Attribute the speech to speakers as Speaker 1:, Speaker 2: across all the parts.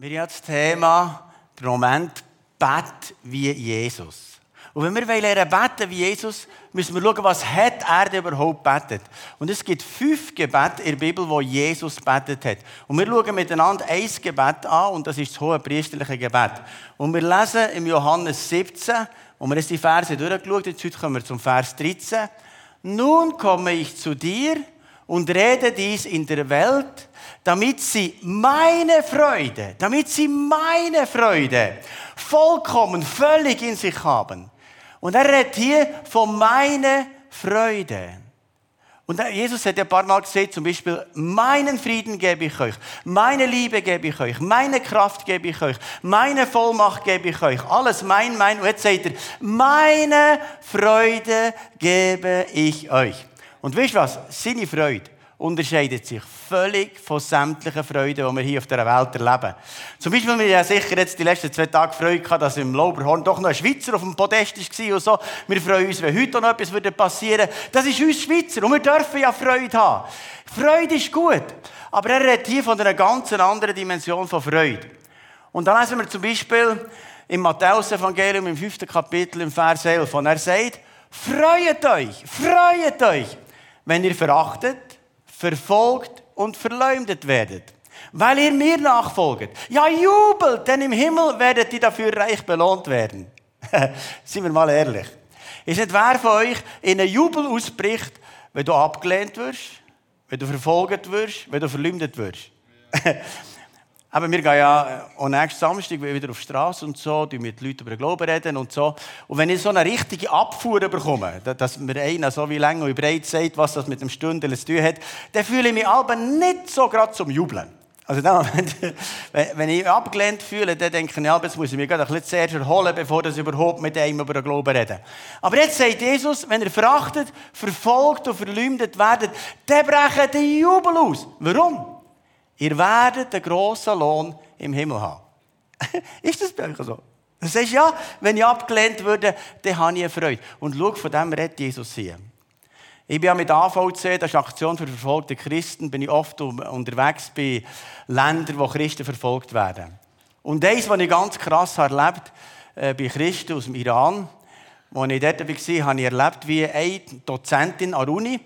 Speaker 1: Wir haben das Thema, der Moment, Bet wie Jesus. Und wenn wir lernen beten wie Jesus, müssen wir schauen, was hat er überhaupt betet. Und es gibt fünf Gebete in der Bibel, wo Jesus betet hat. Und wir schauen miteinander ein Gebet an, und das ist das hohe priesterliche Gebet. Und wir lesen im Johannes 17, und wir haben die Verse durchgeschaut, jetzt heute kommen wir zum Vers 13. Nun komme ich zu dir und rede dies in der Welt, damit sie meine Freude, damit sie meine Freude vollkommen, völlig in sich haben. Und er redet hier von meiner Freude. Und Jesus hat ja ein paar Mal gesagt, zum Beispiel, meinen Frieden gebe ich euch, meine Liebe gebe ich euch, meine Kraft gebe ich euch, meine Vollmacht gebe ich euch, alles mein, mein. Und jetzt sagt er, meine Freude gebe ich euch. Und wisst ihr was? Seine Freude unterscheidet sich völlig von sämtlichen Freuden, die wir hier auf der Welt erleben. Zum Beispiel, wir ja sicher jetzt die letzten zwei Tage Freude gehabt, dass im Lauberhorn doch noch ein Schweizer auf dem Podest war und so. Wir freuen uns, wenn heute noch etwas passieren würde. Das ist uns Schweizer und wir dürfen ja Freude haben. Freude ist gut. Aber er redet hier von einer ganz anderen Dimension von Freude. Und dann lesen wir zum Beispiel im Matthäus-Evangelium im fünften Kapitel im Vers 11. Und er sagt, freut euch, freut euch, wenn ihr verachtet, verfolgt und verleumdet werdet, weil ihr mir nachfolgt. Ja, jubelt, denn im Himmel werdet ihr dafür reich belohnt werden. Sind wir mal ehrlich. Ist nicht wer von euch in einen Jubel ausbricht, wenn du abgelehnt wirst, wenn du verfolgt wirst, wenn du verleumdet wirst? Aber wir gehen ja äh, am nächsten Samstag wieder auf die Straße und so, die mit Leuten über den Glauben reden und so. Und wenn ich so eine richtige Abfuhr bekomme, dass mir einer so wie lang und breit sagt, was das mit dem Stündel zu tun hat, dann fühle ich mich aber nicht so gerade zum Jubeln. Also dann, wenn ich abgelehnt fühle, dann denke ich, ja, jetzt muss ich mich gerade ein bisschen zuerst erholen, bevor ich überhaupt mit einem über den Glauben rede. Aber jetzt sagt Jesus, wenn ihr verachtet, verfolgt und verleumdet werdet, dann brechen die Jubel aus. Warum? Ihr werdet einen grossen Lohn im Himmel haben. ist das bei euch so? Du sagst, ja, wenn ich abgelehnt würde, dann habe ich eine Freude. Und schau, von dem redet Jesus hier. Ich bin ja mit AVC, das ist Aktion für verfolgte Christen, bin ich oft unterwegs bei Ländern, wo Christen verfolgt werden. Und eins, was ich ganz krass erlebt habe, äh, bei Christen aus dem Iran, als ich dort war, habe ich erlebt, wie eine Dozentin an der Uni,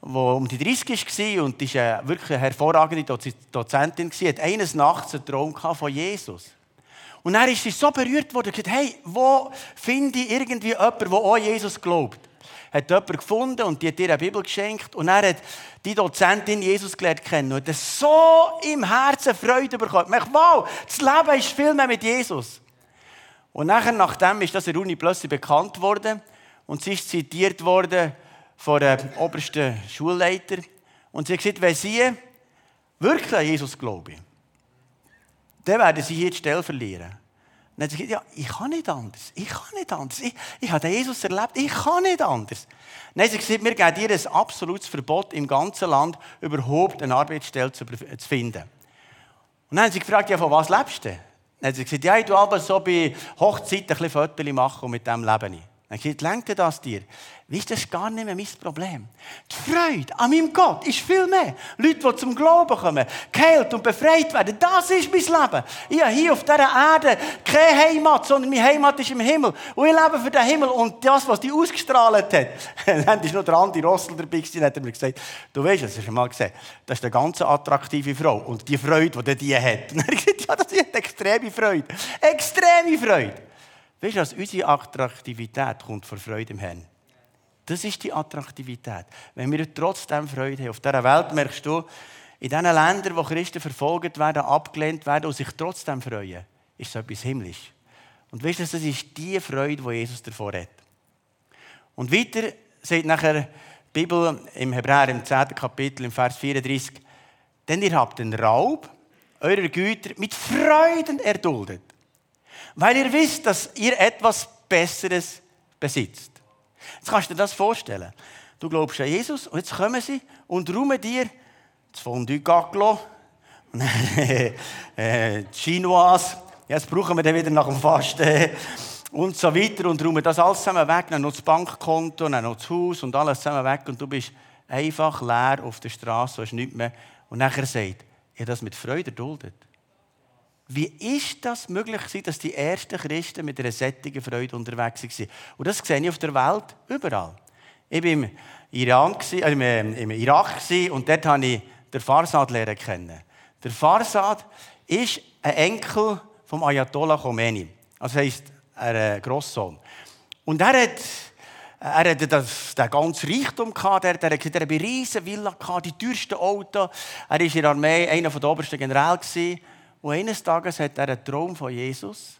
Speaker 1: die um die 30 war und die war wirklich eine hervorragende Dozentin, hat eines Nachts einen Traum von Jesus. Und dann ist sie so berührt worden und gesagt, hey, wo finde ich irgendwie jemanden, der auch Jesus glaubt? Hat jemand gefunden und die hat ihr eine Bibel geschenkt und er hat die Dozentin Jesus gelernt kennen und hat so im Herzen Freude bekommen. Ich wow, das Leben ist viel mehr mit Jesus. Und nachher, nachdem ist das in der Uni plötzlich bekannt worden und sie ist zitiert worden, von dem obersten Schulleiter. Und sie hat gesagt, wenn sie wirklich an Jesus glauben, dann werden sie hier die Stelle verlieren. Und dann hat sie gesagt, ja, ich kann nicht anders. Ich kann nicht anders. Ich, ich habe Jesus erlebt. Ich kann nicht anders. Dann hat sie gesagt, wir geben ihr ein absolutes Verbot im ganzen Land, überhaupt eine Arbeitsstelle zu, finden. Und dann haben sie gefragt, ja, von was lebst du? Dann hat sie gesagt, ja, ich tue so bei Hochzeiten ein bisschen Fotos machen und mit dem lebe ich. Dann gesagt, lenkt das dir? Ihr, das ist gar nicht mehr mein Problem. Die Freude an meinem Gott ist viel mehr. Leute, die zum Glauben kommen, geheilt und befreit werden, das ist mein Leben. Ich habe hier auf dieser Erde keine Heimat, sondern meine Heimat ist im Himmel. Und ich lebe für den Himmel. Und das, was die ausgestrahlt hat, dann ist noch der Andi Rossel dabei gewesen, hat er mir gesagt, du weißt, das hast du mal gesehen, das ist eine ganz attraktive Frau. Und die Freude, die die hat. Und er hat gesagt, ja, das ist extreme Freude. Extreme Freude. Weißt du, dass unsere Attraktivität kommt vor Freude im Herrn. Das ist die Attraktivität. Wenn wir trotzdem Freude haben. Auf dieser Welt merkst du, in diesen Ländern, wo Christen verfolgt werden, abgelehnt werden und sich trotzdem freuen, ist so etwas himmlisch. Und weißt du, das ist die Freude, die Jesus davor hat. Und weiter sagt nachher die Bibel im Hebräer im 10. Kapitel, im Vers 34, denn ihr habt den Raub eurer Güter mit Freuden erduldet, weil ihr wisst, dass ihr etwas Besseres besitzt. Jetzt kannst du dir das vorstellen. Du glaubst an Jesus und jetzt kommen sie und räumen dir das Fondue Gaglo, äh, Chinoise, jetzt brauchen wir den wieder nach dem Fasten und so weiter und räumen das alles zusammen weg, dann noch das Bankkonto, dann noch das Haus und alles zusammen weg und du bist einfach leer auf der Straße, hast nichts mehr. Und nachher sagt, ihr das mit Freude erduldet. Wie ist das möglich dass die ersten Christen mit einer sättigen Freude unterwegs waren? Und das sehe ich auf der Welt überall. Ich war im, Iran, äh, im Irak und dort habe ich den Farsad lernen kennen. Der Farsad ist ein Enkel vom Ayatollah Khomeini. Also heisst er äh, Grosssohn. Und er hat, er hat das, den ganzen Reichtum gehabt, er, er hatte eine riesige Villa, gehabt, die teuersten Autos. Er war in der Armee einer der obersten Generäle. Und eines Tages hat er einen Traum von Jesus.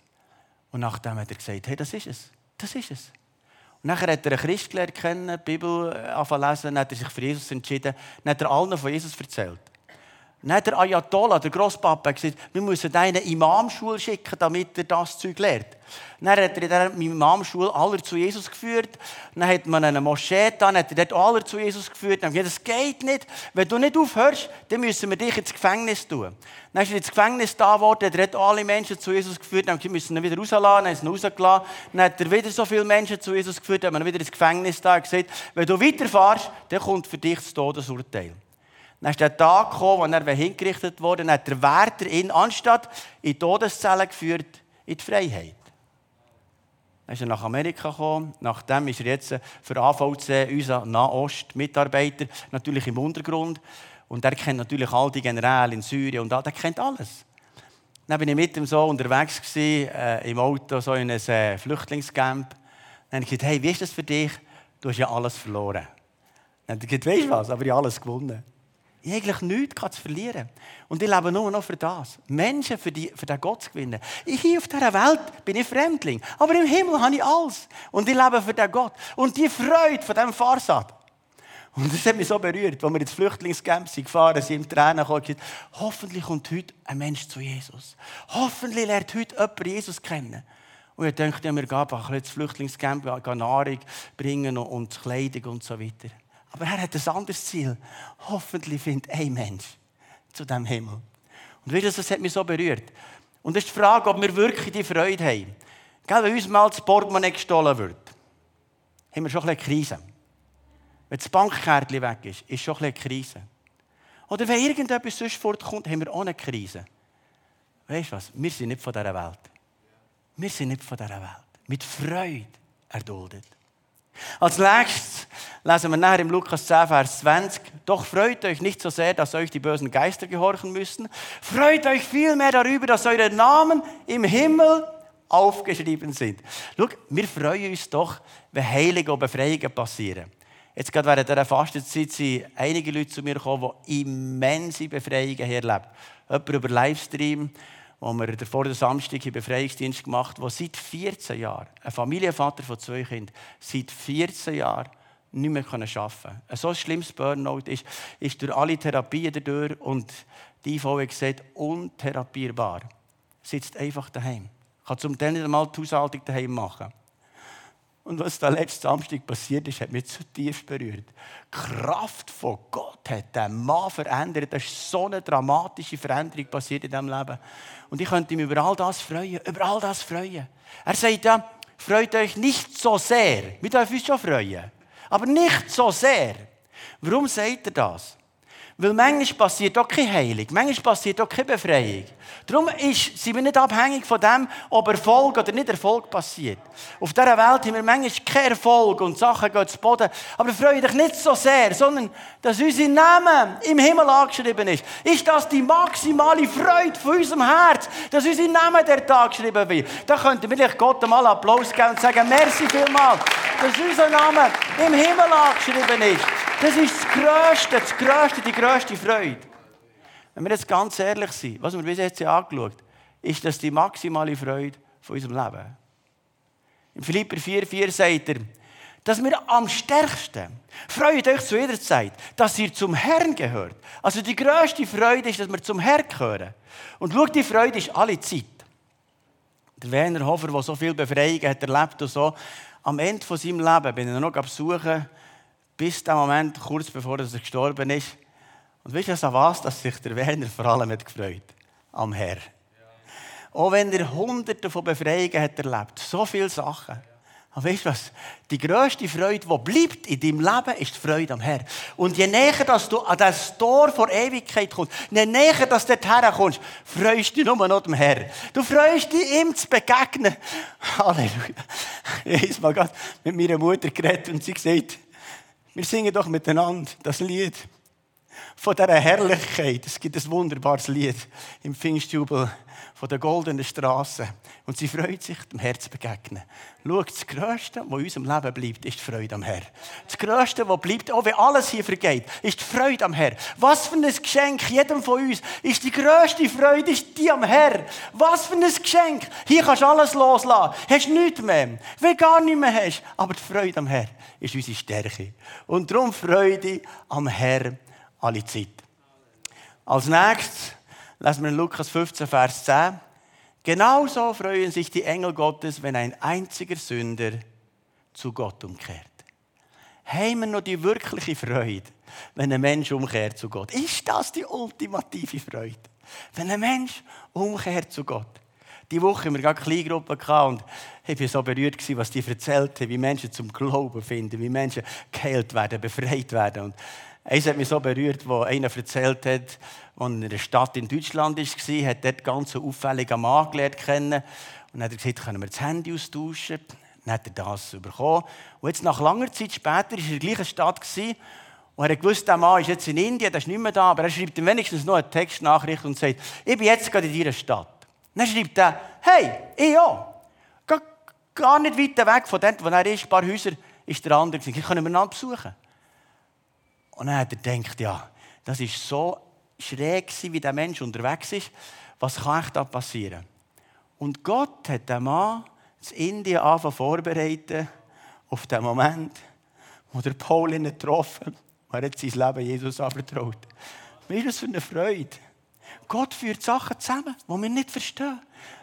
Speaker 1: Und nachdem hat er gesagt, hey, das ist es. Das ist es. Und nachher hat er einen Christ gelernt kennen, die Bibel äh, anfangen lesen, dann hat er sich für Jesus entschieden, dann hat er allen von Jesus erzählt. Dann hat der Ayatollah, der Grosspapa, gesagt, wir müssen eine Imamschule schicken, damit er das Zeug lernt. Dann hat er in dieser Imamschule alle zu Jesus geführt. Dann hat man eine Moschee dann hat er dort alle zu Jesus geführt. Dann hat gesagt, das geht nicht. Wenn du nicht aufhörst, dann müssen wir dich ins Gefängnis tun. Dann ist er ins Gefängnis da geworden, er hat alle Menschen zu Jesus geführt, dann müssen ihn wieder rauslassen, dann ist ihn rausgelassen. Dann hat er wieder so viele Menschen zu Jesus geführt, dann hat man wieder ins Gefängnis da gesagt, wenn du weiterfährst, dann kommt für dich das Todesurteil. Dann ist der Tag gekommen, wo er hingerichtet wurde, dann hat der Wärter ihn anstatt in die Todeszelle geführt, in die Freiheit. Dann ist er nach Amerika gekommen. Nachdem ist er jetzt für AVC, unser Nahost-Mitarbeiter, natürlich im Untergrund. Und er kennt natürlich all die Generäle in Syrien und all, der kennt alles. Dann bin ich mit ihm so unterwegs gewesen, äh, im Auto, so in einem äh, Flüchtlingscamp. Dann habe ich gesagt, hey, wie ist das für dich? Du hast ja alles verloren. Dann hat er gesagt, weißt du was, aber ich habe alles gewonnen. Ich habe eigentlich nichts zu verlieren. Und ich lebe nur noch für das. Menschen für, die, für den Gott zu gewinnen. Ich hier auf dieser Welt bin ich Fremdling. Aber im Himmel habe ich alles. Und ich lebe für den Gott. Und die Freude von diesem Fahrsatz. Und das hat mich so berührt, als wir ins Flüchtlingscamp sind gefahren sind, im Tränen gekommen, gesagt, hoffentlich kommt heute ein Mensch zu Jesus. Hoffentlich lernt heute jemand Jesus kennen. Und ich dachte, ja, wir gehen einfach ins Flüchtlingscamp, Nahrung bringen und Kleidung und so weiter. Aber er hat ein anderes Ziel. Hoffentlich findet ein Mensch zu dem Himmel. Und wisst ihr, das hat mich so berührt. Und das ist die Frage, ob wir wirklich die Freude haben. Gell, wenn uns mal das Portemonnaie gestohlen wird, haben wir schon ein bisschen Krise. Wenn das Bankkärtchen weg ist, ist schon ein bisschen Krise. Oder wenn irgendetwas sonst fortkommt, haben wir auch eine Krise. Weißt du was? Wir sind nicht von dieser Welt. Wir sind nicht von dieser Welt. Mit Freude erduldet. Als nächstes lesen wir nachher im Lukas 10, Vers 20. Doch freut euch nicht so sehr, dass euch die bösen Geister gehorchen müssen. Freut euch vielmehr darüber, dass eure Namen im Himmel aufgeschrieben sind. Schau, wir freuen uns doch, wenn Heilige und Befreiungen passieren. Jetzt gerade während dieser Fastenzeit sind einige Leute zu mir gekommen, die immense Befreiungen erlebt. Jemand über Livestream wo wir vor der Samstag im Befreiungsdienst gemacht haben, der seit 14 Jahren, ein Familienvater von zwei Kindern, seit 14 Jahren nicht mehr arbeiten konnte. Ein so schlimmes Burnout ist, ist durch alle Therapien dadurch und die IV hat gesagt, untherapierbar. Sitzt einfach daheim. Kann zum Teil nicht einmal die Haushaltung daheim machen. Und was da letzten Samstag passiert ist, hat mich zutiefst berührt. Die Kraft von Gott hat den Mann verändert. Da ist so eine dramatische Veränderung passiert in diesem Leben. Und ich könnte mich über all das freuen. Über all das freuen. Er sagt ja, freut euch nicht so sehr. Wir dürfen uns schon freuen. Aber nicht so sehr. Warum sagt er das? Weil manchmal passiert auch keine Heilung, manchmal passiert auch keine Befreiung. Darum ist, sind wir nicht abhängig von dem, ob Erfolg oder nicht Erfolg passiert. Auf dieser Welt haben wir manchmal keinen Erfolg und Sachen gehen zu Boden. Aber freue dich nicht so sehr, sondern dass unser Name im Himmel angeschrieben ist. Ist das die maximale Freude von unserem Herz, dass unser Name dort angeschrieben wird? Da könnten wir Gott einmal Applaus geben und sagen, merci vielmals, dass unser Name im Himmel angeschrieben ist. Das ist das Größte, das Größte, die größte Freude. Wenn wir jetzt ganz ehrlich sind, was wir bis jetzt angeschaut haben, ist das die maximale Freude von unserem Leben. Im Philipper 4,4 sagt er, dass wir am stärksten freut euch zu jeder Zeit, dass ihr zum Herrn gehört. Also die größte Freude ist, dass wir zum Herrn gehören. Und schau, die Freude ist alle Zeit. Der Werner Hofer, der so viel Befreiung hat erlebt und so, am Ende von seinem Leben bin ich noch besuchen bis der Moment, kurz bevor er gestorben ist. Und wisst ihr, an was dass sich der Werner vor allem hat gefreut? Am Herr. Auch wenn er hunderte von Befreiungen hat erlebt, so viele Sachen. Aber weißt du was? Die grösste Freude, die bleibt in deinem Leben, ist die Freude am Herrn. Und je näher dass du an das Tor vor Ewigkeit kommst, je näher dass du dorthin kommst, freust du dich nur noch dem Herrn. Du freust dich, ihm zu begegnen. Halleluja. Ich habe mal mit meiner Mutter geredet und sie gesagt, wir singen doch miteinander das Lied von dieser Herrlichkeit. Es gibt ein wunderbares Lied im Pfingstjubel von der goldenen Straße. Und sie freut sich, dem Herz zu begegnen. Schau, das Größte, was in unserem Leben bleibt, ist die Freude am Herrn. Das Größte, was bleibt, auch wenn alles hier vergeht, ist die Freude am Herrn. Was für ein Geschenk jedem von uns ist die größte Freude, ist die am Herrn. Was für ein Geschenk. Hier kannst du alles loslassen. Hast nichts mehr. Wenn du gar nichts mehr hast. Aber die Freude am Herrn ist unsere Stärke. Und darum Freude am Herrn alle Zeit. Als nächstes lesen wir in Lukas 15, Vers 10. Genauso freuen sich die Engel Gottes, wenn ein einziger Sünder zu Gott umkehrt. Haben wir noch die wirkliche Freude, wenn ein Mensch umkehrt zu Gott? Ist das die ultimative Freude? Wenn ein Mensch umkehrt zu Gott. Die Woche haben wir gerade eine Kleingruppe und ich war so berührt, was die erzählt haben, wie Menschen zum Glauben finden, wie Menschen geheilt werden, befreit werden. Und Eins hat mich so berührt, wo einer erzählt hat, als er in einer Stadt in Deutschland war, hat dort ganz einen auffälligen Mann gelernt kennen. Und dann hat er gesagt, können wir das Handy austauschen? Dann hat er das bekommen. Und jetzt, nach langer Zeit später, war er in der gleichen Stadt und er gewusst, der Mann ist jetzt in Indien, der ist nicht mehr da, aber er schreibt ihm wenigstens noch eine Textnachricht und sagt, ich bin jetzt gerade in dieser Stadt. dann schreibt er, hey, ich auch. Gar nicht weit weg von dort, wo er ist, ein paar Häuser, ist der andere. Ich kann ihn besuchen. Und dann hat er gedacht, ja, das ist so schräg, wie der Mensch unterwegs ist. Was kann echt da passieren? Und Gott hat den Mann in Indien angefangen vorbereiten auf den Moment, wo der Paul ihn getroffen hat. Er hat sein Leben Jesus anvertraut. Wie ist das für eine Freude? Gott führt Sachen zusammen, die wir nicht verstehen.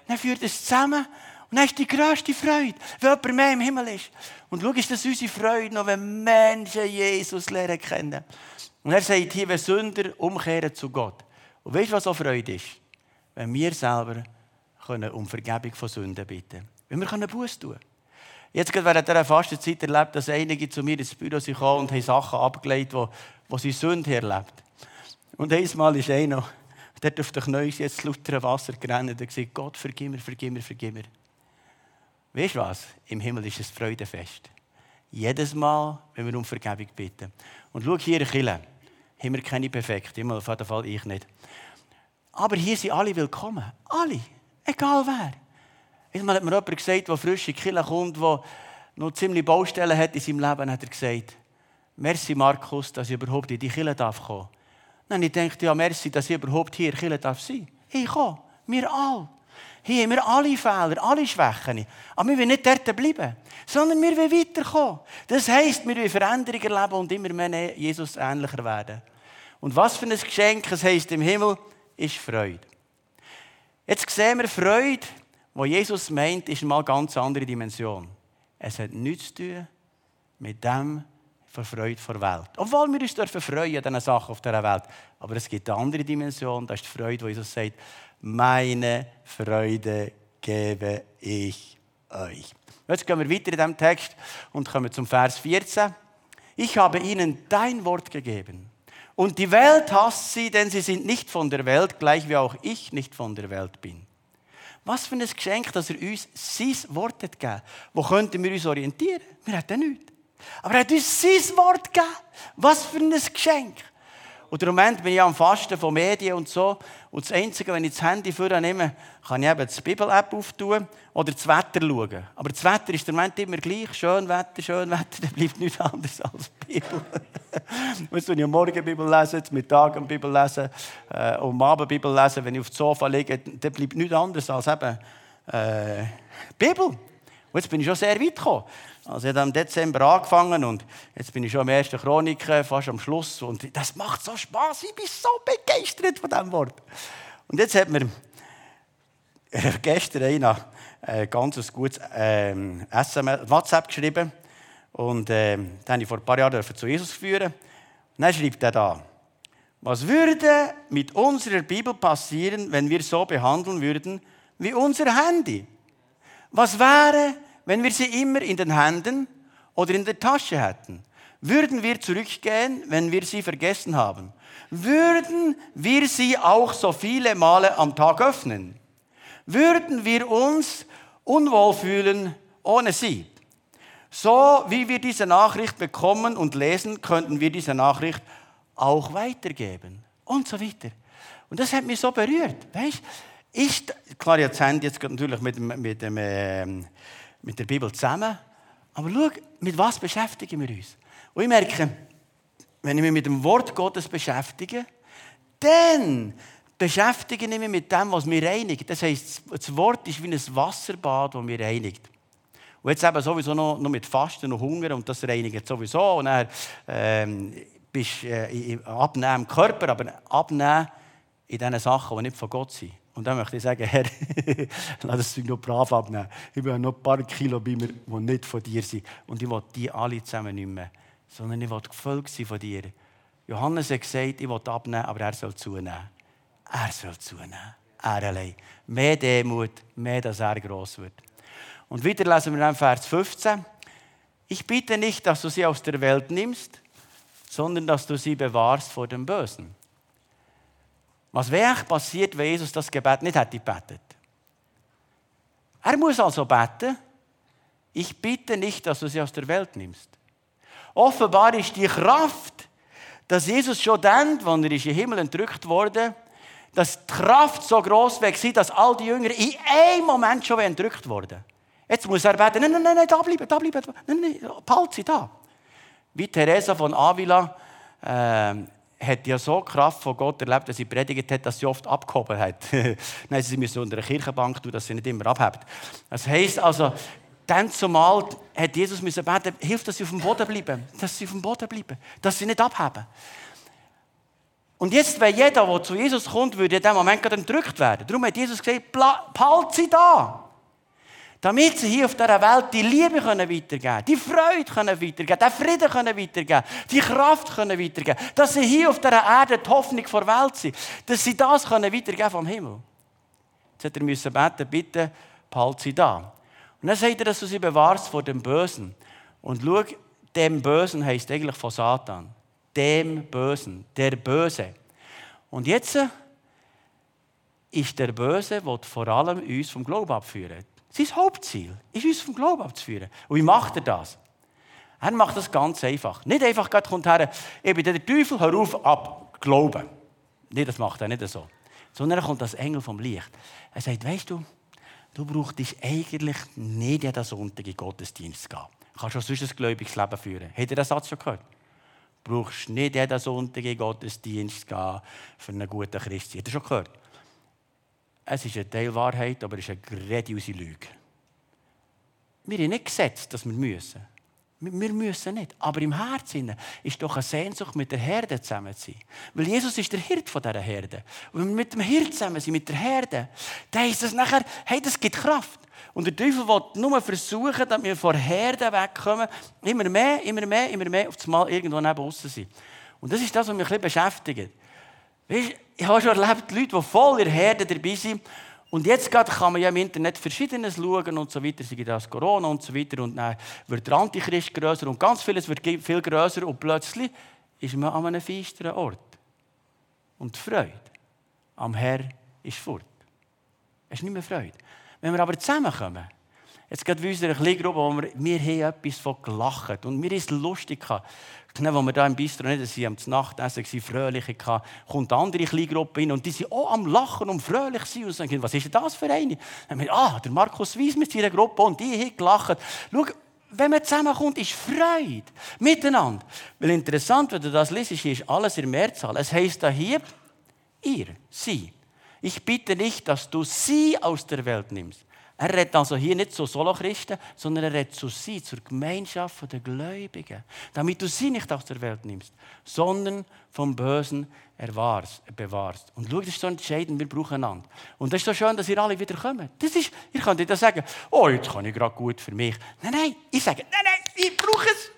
Speaker 1: Er führt es zusammen und dann ist die grösste Freude, wenn jemand mehr im Himmel ist. Und schau, ist das unsere Freude noch, wenn Menschen Jesus lernen kennen. Und er sagt hier, wenn Sünder umkehren zu Gott. Und weißt du, was so Freude ist? Wenn wir selber können um Vergebung von Sünden bitten Wenn wir können Buß tun Jetzt gerade während dieser Fastenzeit erlebt, dass einige zu mir ins Büro sind und haben Sachen abgelegt, wo, wo sie Sünde erlebt. Und einmal ist einer, der auf den Knien jetzt lauter Wasser gerannt und gesagt, Gott, vergib mir, vergib mir, vergib mir. Weißt du was? Im Himmel ist es Freudefest. Jedes Mal, wenn wir um Vergebung bitten. Und schau hier Kille, haben wir keine perfekte, immer auf jeden Fall ich nicht. Aber hier sind alle willkommen. Alle. Egal wer. Einmal hat mir jemand gesagt, der frisch in die kommt, der noch ziemlich Baustellen hat in seinem Leben, hat er gesagt, merci Markus, dass ich überhaupt in die Kirche darf kommen. Dann ich dachte, ja, merci, dass ich überhaupt hier in Kirche darf sein. Ich komme. Wir alle. Hier haben wir alle Fehler, alle Schwächen. Aber wir wollen nicht dort bleiben, sondern wir wollen weiterkommen. Das heisst, wir wollen Veränderungen erleben und immer mehr Jesus ähnlicher werden. Und was für ein Geschenk es heisst im Himmel, ist Freude. Jetzt sehen wir Freude, wo Jesus meint, ist mal eine ganz andere Dimension. Es hat nichts zu tun mit dem von Freude vor Welt. Obwohl wir uns dürfen freuen an diesen Sachen auf dieser Welt. Aber es gibt eine andere Dimension, das ist die Freude, wo Jesus sagt, meine Freude gebe ich euch. Jetzt gehen wir weiter in diesem Text und kommen zum Vers 14. Ich habe ihnen dein Wort gegeben. Und die Welt hasst sie, denn sie sind nicht von der Welt, gleich wie auch ich nicht von der Welt bin. Was für ein Geschenk, dass er uns sein Wort hat gegeben. Wo könnten wir uns orientieren? Wir hätten nichts. Aber er hat uns sein Wort gegeben. Was für ein Geschenk. Und im Moment bin ich am Fasten von Medien und so. Und das Einzige, wenn ich das Handy vornehme, kann ich eben die Bibel-App auftun oder das Wetter schauen. Aber das Wetter ist im Moment immer gleich. Schön Wetter, schön Wetter, dann bleibt nichts anderes als die Bibel. ich muss am Morgen Bibel lesen, zum Mittag Bibel lesen, äh, um Abend Bibel lesen. Wenn ich auf dem Sofa liege, dann bleibt nichts anderes als eben äh, Bibel. Und jetzt bin ich schon sehr weit gekommen. Also ich habe im Dezember angefangen und jetzt bin ich schon am ersten Chronik, fast am Schluss. Und das macht so Spaß. Ich bin so begeistert von diesem Wort. Und jetzt hat mir gestern einer ein ganz gutes ähm, WhatsApp geschrieben. Und äh, den habe ich vor ein paar Jahren zu Jesus führen. Und dann schreibt er da, was würde mit unserer Bibel passieren, wenn wir so behandeln würden wie unser Handy? Was wäre, wenn wir sie immer in den Händen oder in der Tasche hätten? Würden wir zurückgehen, wenn wir sie vergessen haben? Würden wir sie auch so viele Male am Tag öffnen? Würden wir uns unwohl fühlen ohne sie? So wie wir diese Nachricht bekommen und lesen, könnten wir diese Nachricht auch weitergeben und so weiter. Und das hat mich so berührt. Weißt? Ich, klar, jetzt haben jetzt natürlich mit, dem, mit, dem, äh, mit der Bibel zusammen. Aber schau, mit was beschäftigen wir uns? Und ich merke, wenn ich mich mit dem Wort Gottes beschäftige, dann beschäftige ich mich mit dem, was mir reinigt. Das heisst, das Wort ist wie ein Wasserbad, das mir reinigt. Und jetzt eben sowieso noch, noch mit Fasten und Hunger und das reinigt sowieso. Und dann ähm, bist du äh, abnehmen im Körper, aber abnehmen in diesen Sachen, die nicht von Gott sind. Und dann möchte ich sagen, Herr, lass das Zeug noch brav abnehmen. Ich habe noch ein paar Kilo bei mir, die nicht von dir sind. Und ich will die alle zusammen nicht sondern ich will gefolgt sein von dir. Johannes hat gesagt, ich will abnehmen, aber er soll zunehmen. Er soll zunehmen. Er allein. Mehr Demut, mehr, dass er groß wird. Und wieder lesen wir dann Vers 15. Ich bitte nicht, dass du sie aus der Welt nimmst, sondern dass du sie bewahrst vor dem Bösen. Was wäre passiert, wenn Jesus das Gebet nicht hätte gebetet? Er muss also beten, ich bitte nicht, dass du sie aus der Welt nimmst. Offenbar ist die Kraft, dass Jesus schon dann, als er in den Himmel entrückt wurde, dass die Kraft so groß war, dass all die Jünger in einem Moment schon entrückt wurden. Jetzt muss er beten, nein, nein, nein, nein da bleiben, da bleiben, nein, nein, behalte sie da. Wie Teresa von Avila äh, hat ja so Kraft von Gott erlebt, dass sie predigt hat, dass sie oft abgehoben hat. nein, sie müssen unter einer Kirchenbank tun, dass sie nicht immer abhebt. Das heisst also, dann zumal hat Jesus müssen beten, hilft, dass sie auf dem Boden bleiben, dass sie auf dem Boden bleiben, dass sie nicht abheben. Und jetzt, wenn jeder, der zu Jesus kommt, würde in diesem Moment gerade entrückt werden. Darum hat Jesus gesagt, behalt sie da. Damit sie hier auf dieser Welt die Liebe können weitergeben die Freude können weitergeben den Frieden können weitergeben die Kraft können weitergeben dass sie hier auf dieser Erde die Hoffnung vor Welt sind, dass sie das können weitergeben vom Himmel. Jetzt hat er müssen beten, bitte behalt sie da. Und dann sagt er, dass du sie bewahrst vor dem Bösen. Und schau, dem Bösen heißt eigentlich von Satan. Dem Bösen, der Böse. Und jetzt ist der Böse, der vor allem uns vom Glauben abführen. Sein Hauptziel ist, uns vom Glauben abzuführen. Und wie macht er das? Er macht das ganz einfach. Nicht einfach, Gott kommt her, ich der Teufel, hör auf, ab, glauben. Nee, das macht er nicht so. Sondern er kommt als Engel vom Licht. Er sagt, weißt du, Du brauchst eigentlich nicht jeden Sonntag in den Gottesdienst gehen. Du kannst auch sonst ein gläubiges Leben führen. Habt ihr den Satz schon gehört? Du brauchst nicht jeden Sonntag in den Gottesdienst gehen für einen guten Christ. Habt ihr schon gehört? Es ist eine Teil Wahrheit, aber es ist eine grandiose Lüge. Wir haben nicht gesetzt, dass wir müssen. Wir müssen nicht. Aber im Herzen ist doch eine Sehnsucht, mit der Herde zusammen zu sein. Weil Jesus ist der Hirt von dieser Herde. Und wenn wir mit dem Hirt zusammen sind, mit der Herde, dann ist das nachher, hey, das gibt Kraft. Und der Teufel will nur versuchen, dass wir von Herden wegkommen. Immer mehr, immer mehr, immer mehr, auf einmal irgendwo neben uns sind. Und das ist das, was mich ein bisschen beschäftigt. Weißt, ich habe schon erlebt, Leute, die voll in Herde dabei sind und jetzt gerade kann man ja im Internet Verschiedenes schauen und so weiter, sei das Corona und so weiter. Und dann wird der Antichrist größer und ganz vieles wird viel größer und plötzlich ist man an einem feisteren Ort. Und die Freude am Herr ist fort. Es ist nicht mehr Freude. Wenn wir aber zusammenkommen, jetzt geht in unserer Kleingruppe, wo wir, wir haben etwas von gelacht und mir ist lustig gehabt. Dann, wo wir da im Bistro nicht sind, am Nachtessen waren, fröhlich hatten, kommt eine andere Kleingruppe hin und die sind auch am Lachen und fröhlich sind und sagen, was ist das für eine? Dann wir, ah, der Markus Weiss mit seiner Gruppe und die haben gelacht. Schau, wenn man zusammenkommt, ist Freude miteinander. Weil interessant, wenn du das liest, ist alles in Mehrzahl. Es heisst da hier, ihr, sie. Ich bitte nicht, dass du sie aus der Welt nimmst. Er redet also hier nicht zu Solo-Christen, sondern er redet zu sie, zur Gemeinschaft der Gläubigen. Damit du sie nicht aus der Welt nimmst, sondern vom Bösen bewahrst. Und schau, das ist so entscheidend, wir brauchen einander. Und das ist so schön, dass ihr alle wieder kommt. Das ist, ihr könnt nicht sagen, oh, jetzt kann ich gerade gut für mich. Nein, nein, ich sage, nein, nein, ich brauche es.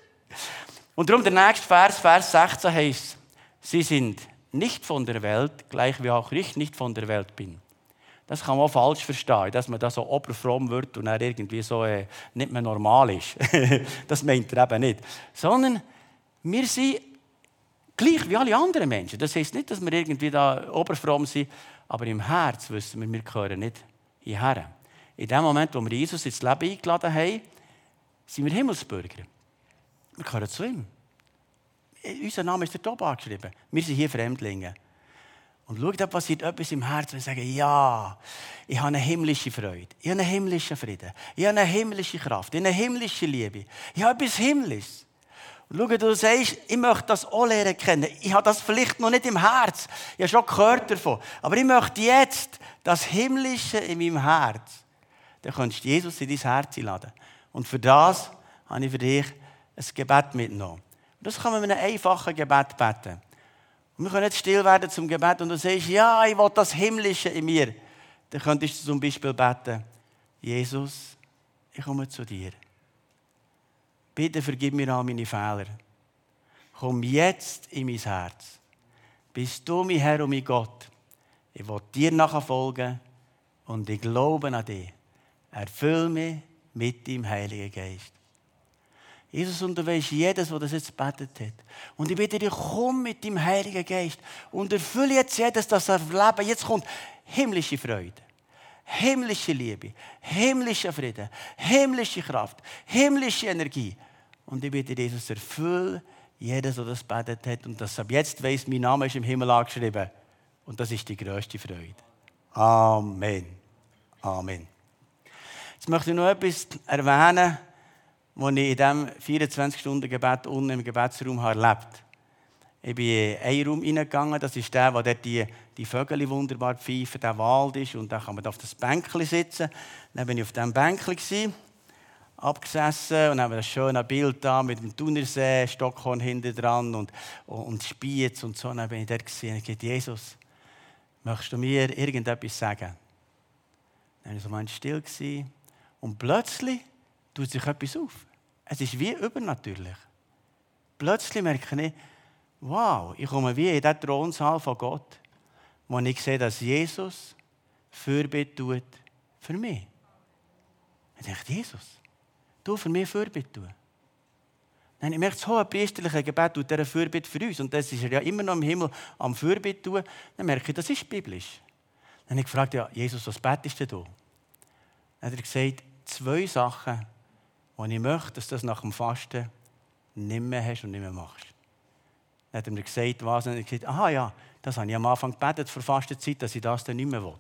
Speaker 1: Und darum der nächste Vers, Vers 16 heißt, sie sind nicht von der Welt, gleich wie auch ich nicht von der Welt bin. Das kann man auch falsch verstehen, dass man da so oberfromm wird und dann irgendwie so äh, nicht mehr normal ist. das meint er eben nicht. Sondern wir sind gleich wie alle anderen Menschen. Das heißt nicht, dass wir irgendwie da oberfromm sind, aber im Herz wissen wir, wir gehören nicht hierher. In dem Moment, wo wir Jesus ins Leben eingeladen haben, sind wir Himmelsbürger. Wir gehören zu ihm. Unser Name ist der Tob angeschrieben. Wir sind hier Fremdlinge. Und schau, da passiert etwas im Herzen, und sagen, ja, ich habe eine himmlische Freude, ich habe einen himmlischen Frieden, ich habe eine himmlische Kraft, ich habe eine himmlische Liebe, ich habe etwas Himmlisches. Und schau, du sagst, ich möchte das auch lernen kennen. Ich habe das vielleicht noch nicht im Herz, ich habe schon gehört davon, aber ich möchte jetzt das Himmlische in meinem Herz. Dann kannst du Jesus in dein Herz einladen. Und für das habe ich für dich ein Gebet mitgenommen. Und das kann man mit einem einfachen Gebet beten. Und wir können jetzt still werden zum Gebet und du sagst, ja, ich will das Himmlische in mir. Dann könntest du zum Beispiel beten, Jesus, ich komme zu dir. Bitte vergib mir all meine Fehler. Komm jetzt in mein Herz. Bist du mein Herr und mein Gott. Ich will dir nachfolgen und ich glaube an dich. Erfüll mich mit deinem Heiligen Geist. Jesus, weißt, jedes, der das jetzt betet hat. Und ich bitte dich, komm mit dem Heiligen Geist und erfülle jetzt jedes, das Leben jetzt kommt. Himmlische Freude, himmlische Liebe, himmlischer Frieden, himmlische Kraft, himmlische Energie. Und ich bitte Jesus, erfülle jedes, der das betet hat und das ab jetzt weiß, mein Name ist im Himmel angeschrieben. Und das ist die größte Freude. Amen. Amen. Jetzt möchte ich noch etwas erwähnen das ich in diesem 24-Stunden-Gebet unten im Gebetsraum erlebt habe. Ich bin in einen Raum hineingegangen, das ist der, wo dort die, die Vögel wunderbar pfeifen, der Wald ist und da kann man auf das Bänkchen sitzen. Dann war ich auf diesem Bänkchen, abgesessen und habe ein schönes Bild da mit dem Thunersee, Stockhorn hinten dran und, und Spiez und so. Dann bin ich dort gesehen und gesagt, Jesus, möchtest du mir irgendetwas sagen? Dann war ich so still und plötzlich tut sich etwas auf. Es ist wie übernatürlich. Plötzlich merke ich, wow, ich komme wie in den Thronsaal von Gott, wo ich sehe, dass Jesus Fürbitte tut für mich. Ich denke, Jesus, du für mich Fürbitte tun. Nein, ich merke, das hohe priesterliche Gebet tut dieser Fürbitte für uns. Und das ist er ja immer noch im Himmel am Fürbitte tun. Dann merke ich, das ist biblisch. Dann habe ich gefragt, ja, Jesus, was betest du? Dann hat er gesagt, zwei Sachen und ich möchte, dass du das nach dem Fasten nicht mehr hast und nicht mehr machst. Dann hat er mir gesagt, was? Und ich gesagt, aha ja, das habe ich am Anfang gebetet für Fastenzeit, dass ich das dann nicht mehr will.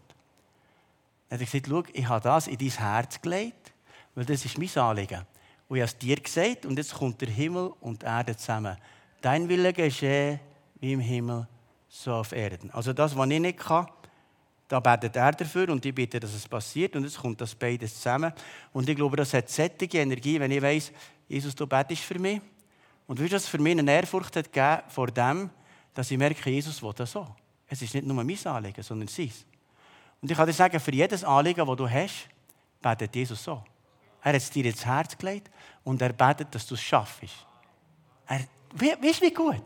Speaker 1: Dann hat er gesagt, schau, ich habe das in dein Herz gelegt, weil das ist mein Anliegen. Und ich habe es dir gesagt und jetzt kommt der Himmel und die Erde zusammen. Dein Wille geschehe wie im Himmel, so auf Erden. Also das, was ich nicht kann, da betet er dafür und ich bitte, dass es passiert und jetzt kommt das beides zusammen. Und ich glaube, das hat sättige Energie, wenn ich weiss, Jesus, du betest für mich. Und wie das für mich eine Ehrfurcht hat gegeben vor dem, dass ich merke, Jesus will das so. Es ist nicht nur mein Anliegen, sondern sein. Und ich kann dir sagen, für jedes Anliegen, das du hast, betet Jesus so. Er hat es dir ins Herz gelegt und er betet, dass du es schaffst. Er, weißt du, wie gut?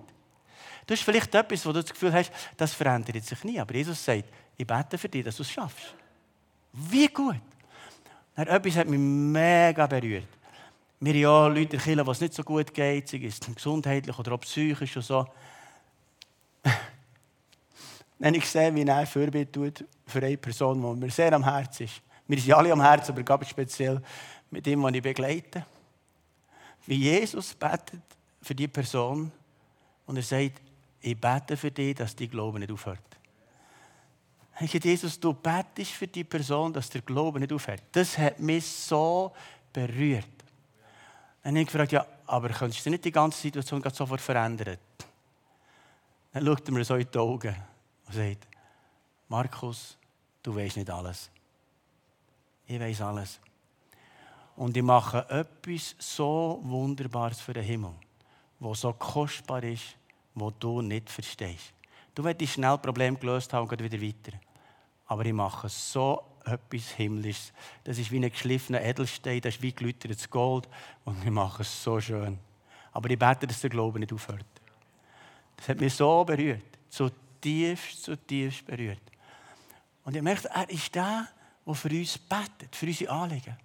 Speaker 1: Du hast vielleicht etwas, wo du das Gefühl hast, das verändert sich nie. Aber Jesus sagt, ich bete für dich, dass du es schaffst. Wie gut. Dann etwas hat mich mega berührt. Wir haben ja Leute in Kirche, es nicht so gut geht, sei es gesundheitlich oder auch psychisch und so. Wenn ich sehe, wie er Fürbitte tut für eine Person, die mir sehr am Herzen ist. Wir sind alle am Herzen, aber ganz speziell mit dem, den ich begleite. Wie Jesus betet für die Person und er sagt, ich bete für dich, dass dein Glaube nicht aufhört. Jesus, du betest für die Person, dass der Glaube nicht aufhört. Das hat mich so berührt. Dann habe ich gefragt, ja, aber könntest du nicht die ganze Situation sofort verändern? Dann schaut er mir so in die Augen und sagt, Markus, du weißt nicht alles. Ich weiß alles. Und ich mache etwas so Wunderbares für den Himmel, was so kostbar ist, wo du nicht verstehst. Du willst schnell Problem gelöst haben und geht wieder weiter. Aber ich mache so etwas Himmlisches. Das ist wie ein geschliffener Edelstein, das ist wie geläutertes Gold. Und ich mache es so schön. Aber ich bete, dass der Glaube nicht aufhört. Das hat mich so berührt. So tiefst, so tiefst berührt. Und ich merke, er ist der, der für uns betet, für unsere Anliegen.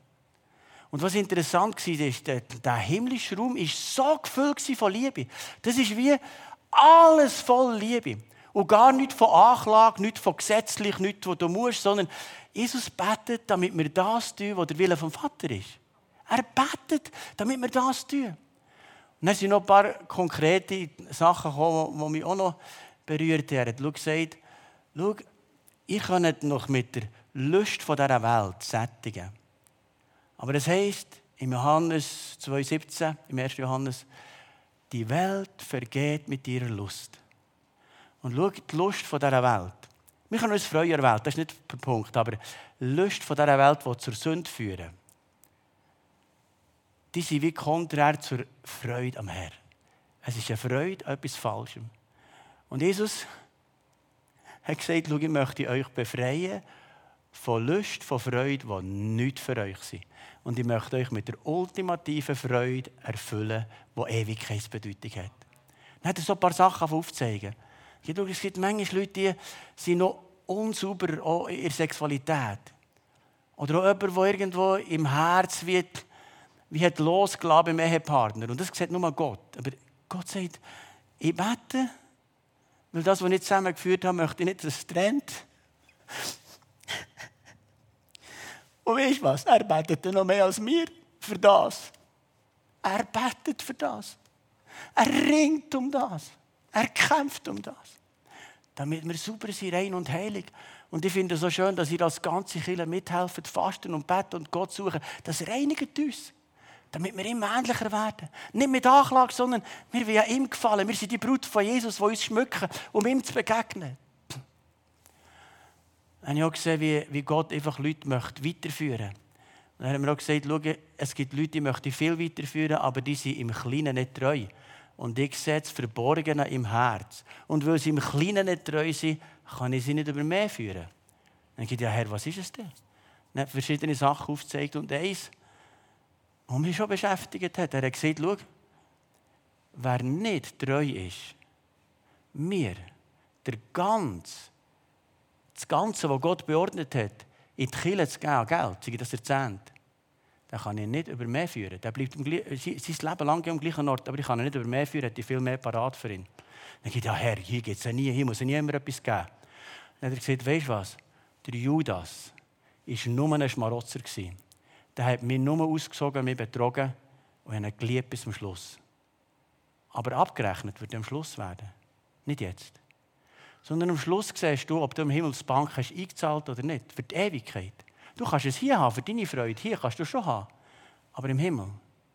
Speaker 1: Und was interessant war, ist, der himmlische Raum war so gefüllt von Liebe. Das ist wie alles voll Liebe. Und gar nicht von Anklage, nicht von gesetzlich, nicht, was du musst, sondern Jesus betet, damit wir das tun, was der Wille vom Vater ist. Er betet, damit wir das tun. Und dann sind noch ein paar konkrete Sachen gekommen, die mich auch noch berührt haben. Er hat gesagt, schau, ihr könnt noch mit der Lust von dieser Welt sättigen. Aber das heisst, im Johannes 2,17, im 1. Johannes, die Welt vergeht mit ihrer Lust. Und schau, die Lust von dieser Welt. Wir können uns freuen an der Welt, das ist nicht der Punkt, aber Lust von dieser Welt, die zur Sünde führen, die sind wie konträr zur Freude am Herrn. Es ist eine Freude etwas Falschem. Und Jesus hat gesagt, schau, ich möchte euch befreien von Lust, von Freude, die nicht für euch sind. Und ich möchte euch mit der ultimativen Freude erfüllen, die Ewigkeitsbedeutung hat. Dann hat er so ein paar Sachen aufzeigen. Es gibt manchmal Leute, die sind noch unsauber auch in ihrer Sexualität. Oder auch jemand, der irgendwo im Herz wird, wie hat losgelassen beim Ehepartner. Und das sieht nur Gott. Aber Gott sagt, ich bete, weil das, was ich zusammengeführt habe, möchte ich nicht, dass es trennt. Und weißt du was? Er betet noch mehr als mir für das. Er betet für das. Er ringt um das. Er kämpft um das. Damit wir sauber sind, rein und heilig. Und ich finde es so schön, dass ihr als ganze Kirche mithelfen, fasten und beten und Gott suchen. Das reinigt uns. Damit wir immer ähnlicher werden. Nicht mit Anklage, sondern wir wollen ihm gefallen. Wir sind die Brut von Jesus, die uns schmücken, um ihm zu begegnen. Ich habe auch gesehen, wie, Gott einfach Leute möchte weiterführen möchte. Dann haben wir auch gesagt, es gibt Leute, die möchten viel weiterführen, aber die sind im Kleinen nicht treu. Und ich sehe das Verborgene im Herz. Und weil sie im Kleinen nicht treu sind, kann ich sie nicht über mehr führen. Dann geht ja, Herr, was ist es denn? Dann hat verschiedene Sachen aufgezeigt und eins, was mich schon beschäftigt hat. Er hat gesagt, schau, wer nicht treu ist, mir, der ganz, das Ganze, was Gott beordnet hat, in die Kirche zu geben, Geld, sei das Erzählt, dann kann ich nicht über mehr führen. Der bleibt sein Leben lang am gleichen Ort, aber ich kann ihn nicht über mehr führen, hätte ich viel mehr parat für ihn. Dann geht ja Herr, hier geht es ja nie, hier muss ja nie immer etwas geben. Dann hat er gesagt, weißt du was, der Judas war nur ein Schmarotzer. Der hat mich nur ausgesogen, mich betrogen und hat ihn geliebt bis zum Schluss. Aber abgerechnet wird er am Schluss werden. Nicht jetzt. Sondern am Schluss siehst du, ob du im Himmelsbank hast eingezahlt oder nicht. Für die Ewigkeit. Du kannst es hier haben, für deine Freude. Hier kannst du schon haben. Aber im Himmel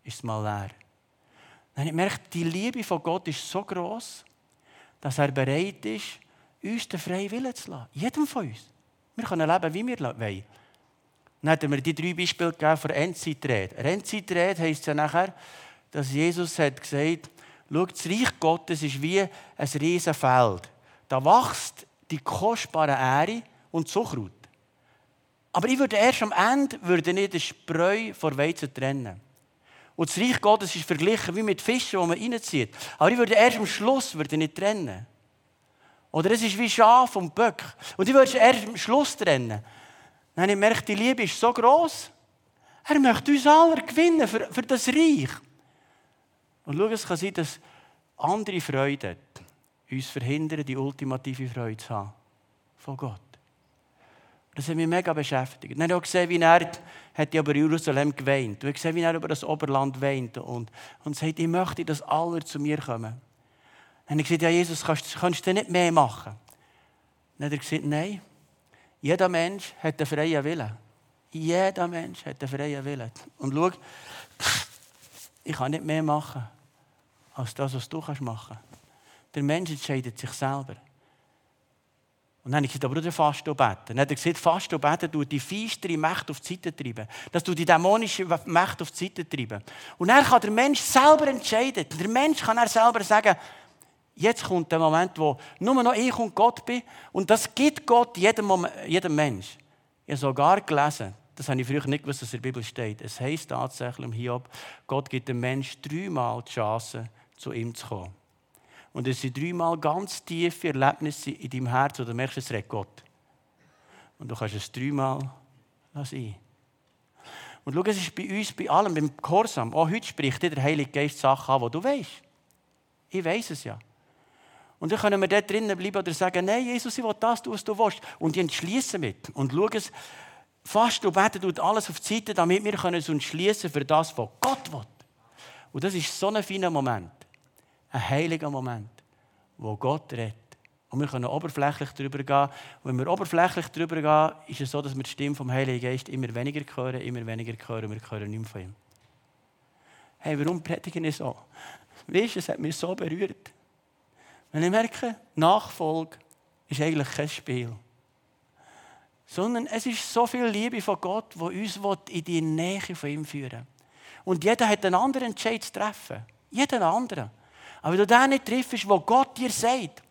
Speaker 1: ist es mal leer. Dann habe ich gemerkt, die Liebe von Gott ist so groß, dass er bereit ist, uns den freien Willen zu lassen. Jedem von uns. Wir können leben, wie wir wollen. Dann hat er mir die drei Beispiele gegeben für Endzeitrede. Endzeitrede heisst ja nachher, dass Jesus hat gesagt schau, das Reich Gottes ist wie ein riesen Feld. Da wächst die kostbare Ähre und Zuckerhut. Aber ich würde erst am Ende würde nicht den Spreu von Weizen trennen. Und das Reich Gottes ist verglichen wie mit Fischen, die man reinzieht. Aber ich würde erst am Schluss würde nicht trennen. Oder es ist wie Schaf und Böck. Und ich würde erst am Schluss trennen. Dann habe ich gemerkt, die Liebe ist so groß. Er möchte uns alle gewinnen für, für das Reich. Und schau, es kann sein, dass andere Freuden uns verhindern, die ultimative Freude zu haben. Von Gott. Das hat mich mega beschäftigt. Dann habe ich gesehen, wie er hat über Jerusalem geweint. Ich habe gesehen, wie er über das Oberland weint und, und sagt, ich möchte, dass alle zu mir kommen. Dann habe ich gesagt, ja Jesus, kannst, kannst du nicht mehr machen? Dann hat er gesagt, nein, jeder Mensch hat einen freien Willen. Jeder Mensch hat einen freien Willen. Und schau, ich kann nicht mehr machen, als das, was du machen kannst. Der Mensch entscheidet sich selber. Und dann habe ich gesagt, aber du fast beten. Dann hat er gesagt, fast beten tut die feistere Macht auf die Seite treiben. Das tut die dämonische Macht auf die Seite treiben. Und dann kann der Mensch selber entscheiden. Der Mensch kann er selber sagen, jetzt kommt der Moment, wo nur noch ich und Gott bin. Und das gibt Gott jedem, Moment, jedem Mensch. Ich habe sogar gelesen, das habe ich früher nicht gewusst, was in der Bibel steht. Es heißt tatsächlich im Hiob, Gott gibt dem Mensch dreimal die Chance, zu ihm zu kommen. Und es sind dreimal ganz tiefe Erlebnisse in deinem Herz, wo du merkst, es redet Gott. Und du kannst es dreimal sein. Und schau, es ist bei uns, bei allem, beim Gehorsam, auch heute spricht dir der Heilige Geist Sachen an, die du weißt. Ich weiß es ja. Und dann können wir dort drinnen bleiben oder sagen, nein, Jesus, ich will das tun, was du willst. Und ich entschließe mit. Und schau es, fast und beten tut alles auf die Seite, damit wir uns entschließen für das, was Gott will. Und das ist so ein feiner Moment. Ein heiliger Moment, wo Gott redet. Und wir können oberflächlich darüber gehen. Wenn wir oberflächlich darüber gehen, ist es so, dass wir die Stimme vom Heiligen Geist immer weniger hören, immer weniger hören, wir hören nicht mehr von ihm. Hey, warum predigen ich so? Weißt du, es hat mich so berührt. Wenn ich merke, Nachfolge ist eigentlich kein Spiel. Sondern es ist so viel Liebe von Gott, wo uns in die Nähe von ihm führen Und jeder hat einen anderen Entscheid zu treffen. Jeder anderen. Aber wenn du den nicht triffst, wo Gott dir sagt,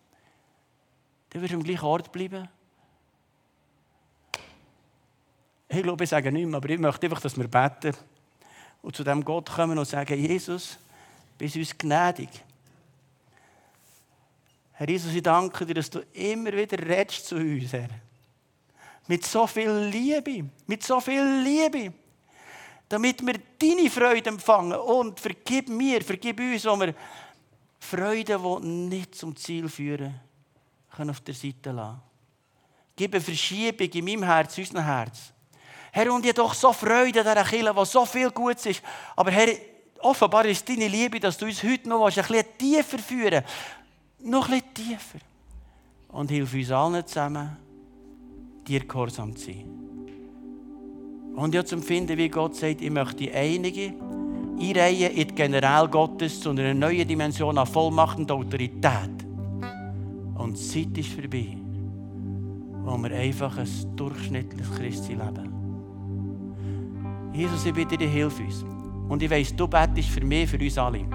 Speaker 1: dann wirst du am gleichen Ort bleiben. Ich glaube, ich sage nichts mehr, aber ich möchte einfach, dass wir beten und zu dem Gott kommen und sagen, Jesus, bist uns gnädig. Herr Jesus, ich danke dir, dass du immer wieder redest zu uns, Herr. Mit so viel Liebe, mit so viel Liebe. Damit wir deine Freude empfangen und vergib mir, vergib uns, wo wir Freude, die nicht zum Ziel führen, können auf der Seite lassen. Gib eine Verschiebung in meinem Herz, in unserem Herz. Herr, und ich doch so Freude an dieser Kirche, wo so viel Gutes ist. Aber Herr, offenbar ist deine Liebe, dass du uns heute noch ein bisschen tiefer führen noch ein bisschen tiefer. Und hilf uns allen zusammen, dir gehorsam zu sein. Und ja zum Finden, wie Gott sagt, ich möchte einige einreihen in die General Gottes zu einer neuen Dimension an Vollmacht und Autorität. Und die Zeit ist vorbei, wo wir einfach ein durchschnittliches Christi leben. Jesus, ich bitte dir, hilf uns. Und ich weiss, du betest für mich, für uns alle.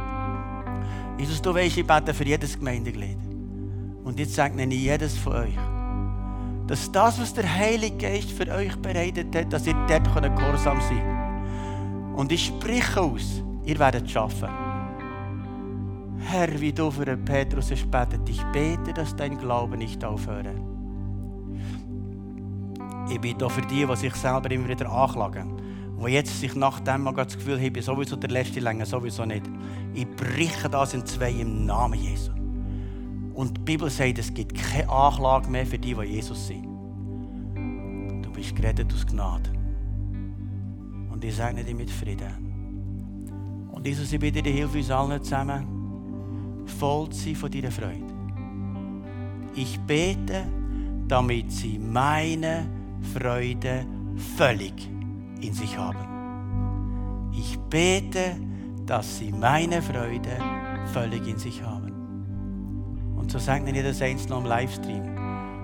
Speaker 1: Jesus, du weißt, ich bete für jedes Gemeindeglied. Und jetzt segne ich jedes von euch, dass das, was der Heilige Geist für euch bereitet hat, dass ihr dort gehorsam sein könnt. Und ich spreche aus, ihr werdet es schaffen. Herr, wie du für den Petrus hast ich bete, dass dein Glaube nicht aufhört. Ich bitte auch für die, die sich selber immer wieder anklagen wo jetzt sich nach dem mal das Gefühl haben, sowieso der letzte Länge, sowieso nicht. Ich breche das in zwei im Namen Jesu. Und die Bibel sagt, es gibt keine Anklage mehr für die, die Jesus sind. Du bist gerettet aus Gnade. Und ich sage dich mit Frieden. Und Jesus, ich bitte dich, hilf uns allen zusammen, voll zu sein von deiner Freude. Ich bete, damit sie meine Freude völlig in sich haben. Ich bete, dass sie meine Freude völlig in sich haben. Und so sagt mir das einzelne am Livestream.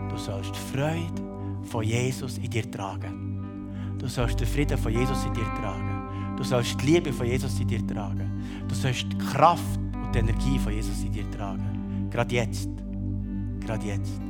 Speaker 1: Du sollst Freude von Jesus in dir tragen. Du sollst den Frieden von Jesus in dir tragen. Du sollst die Liebe von Jesus in dir tragen. Du sollst die Kraft und die Energie von Jesus in dir tragen. Gerade jetzt. Gerade jetzt.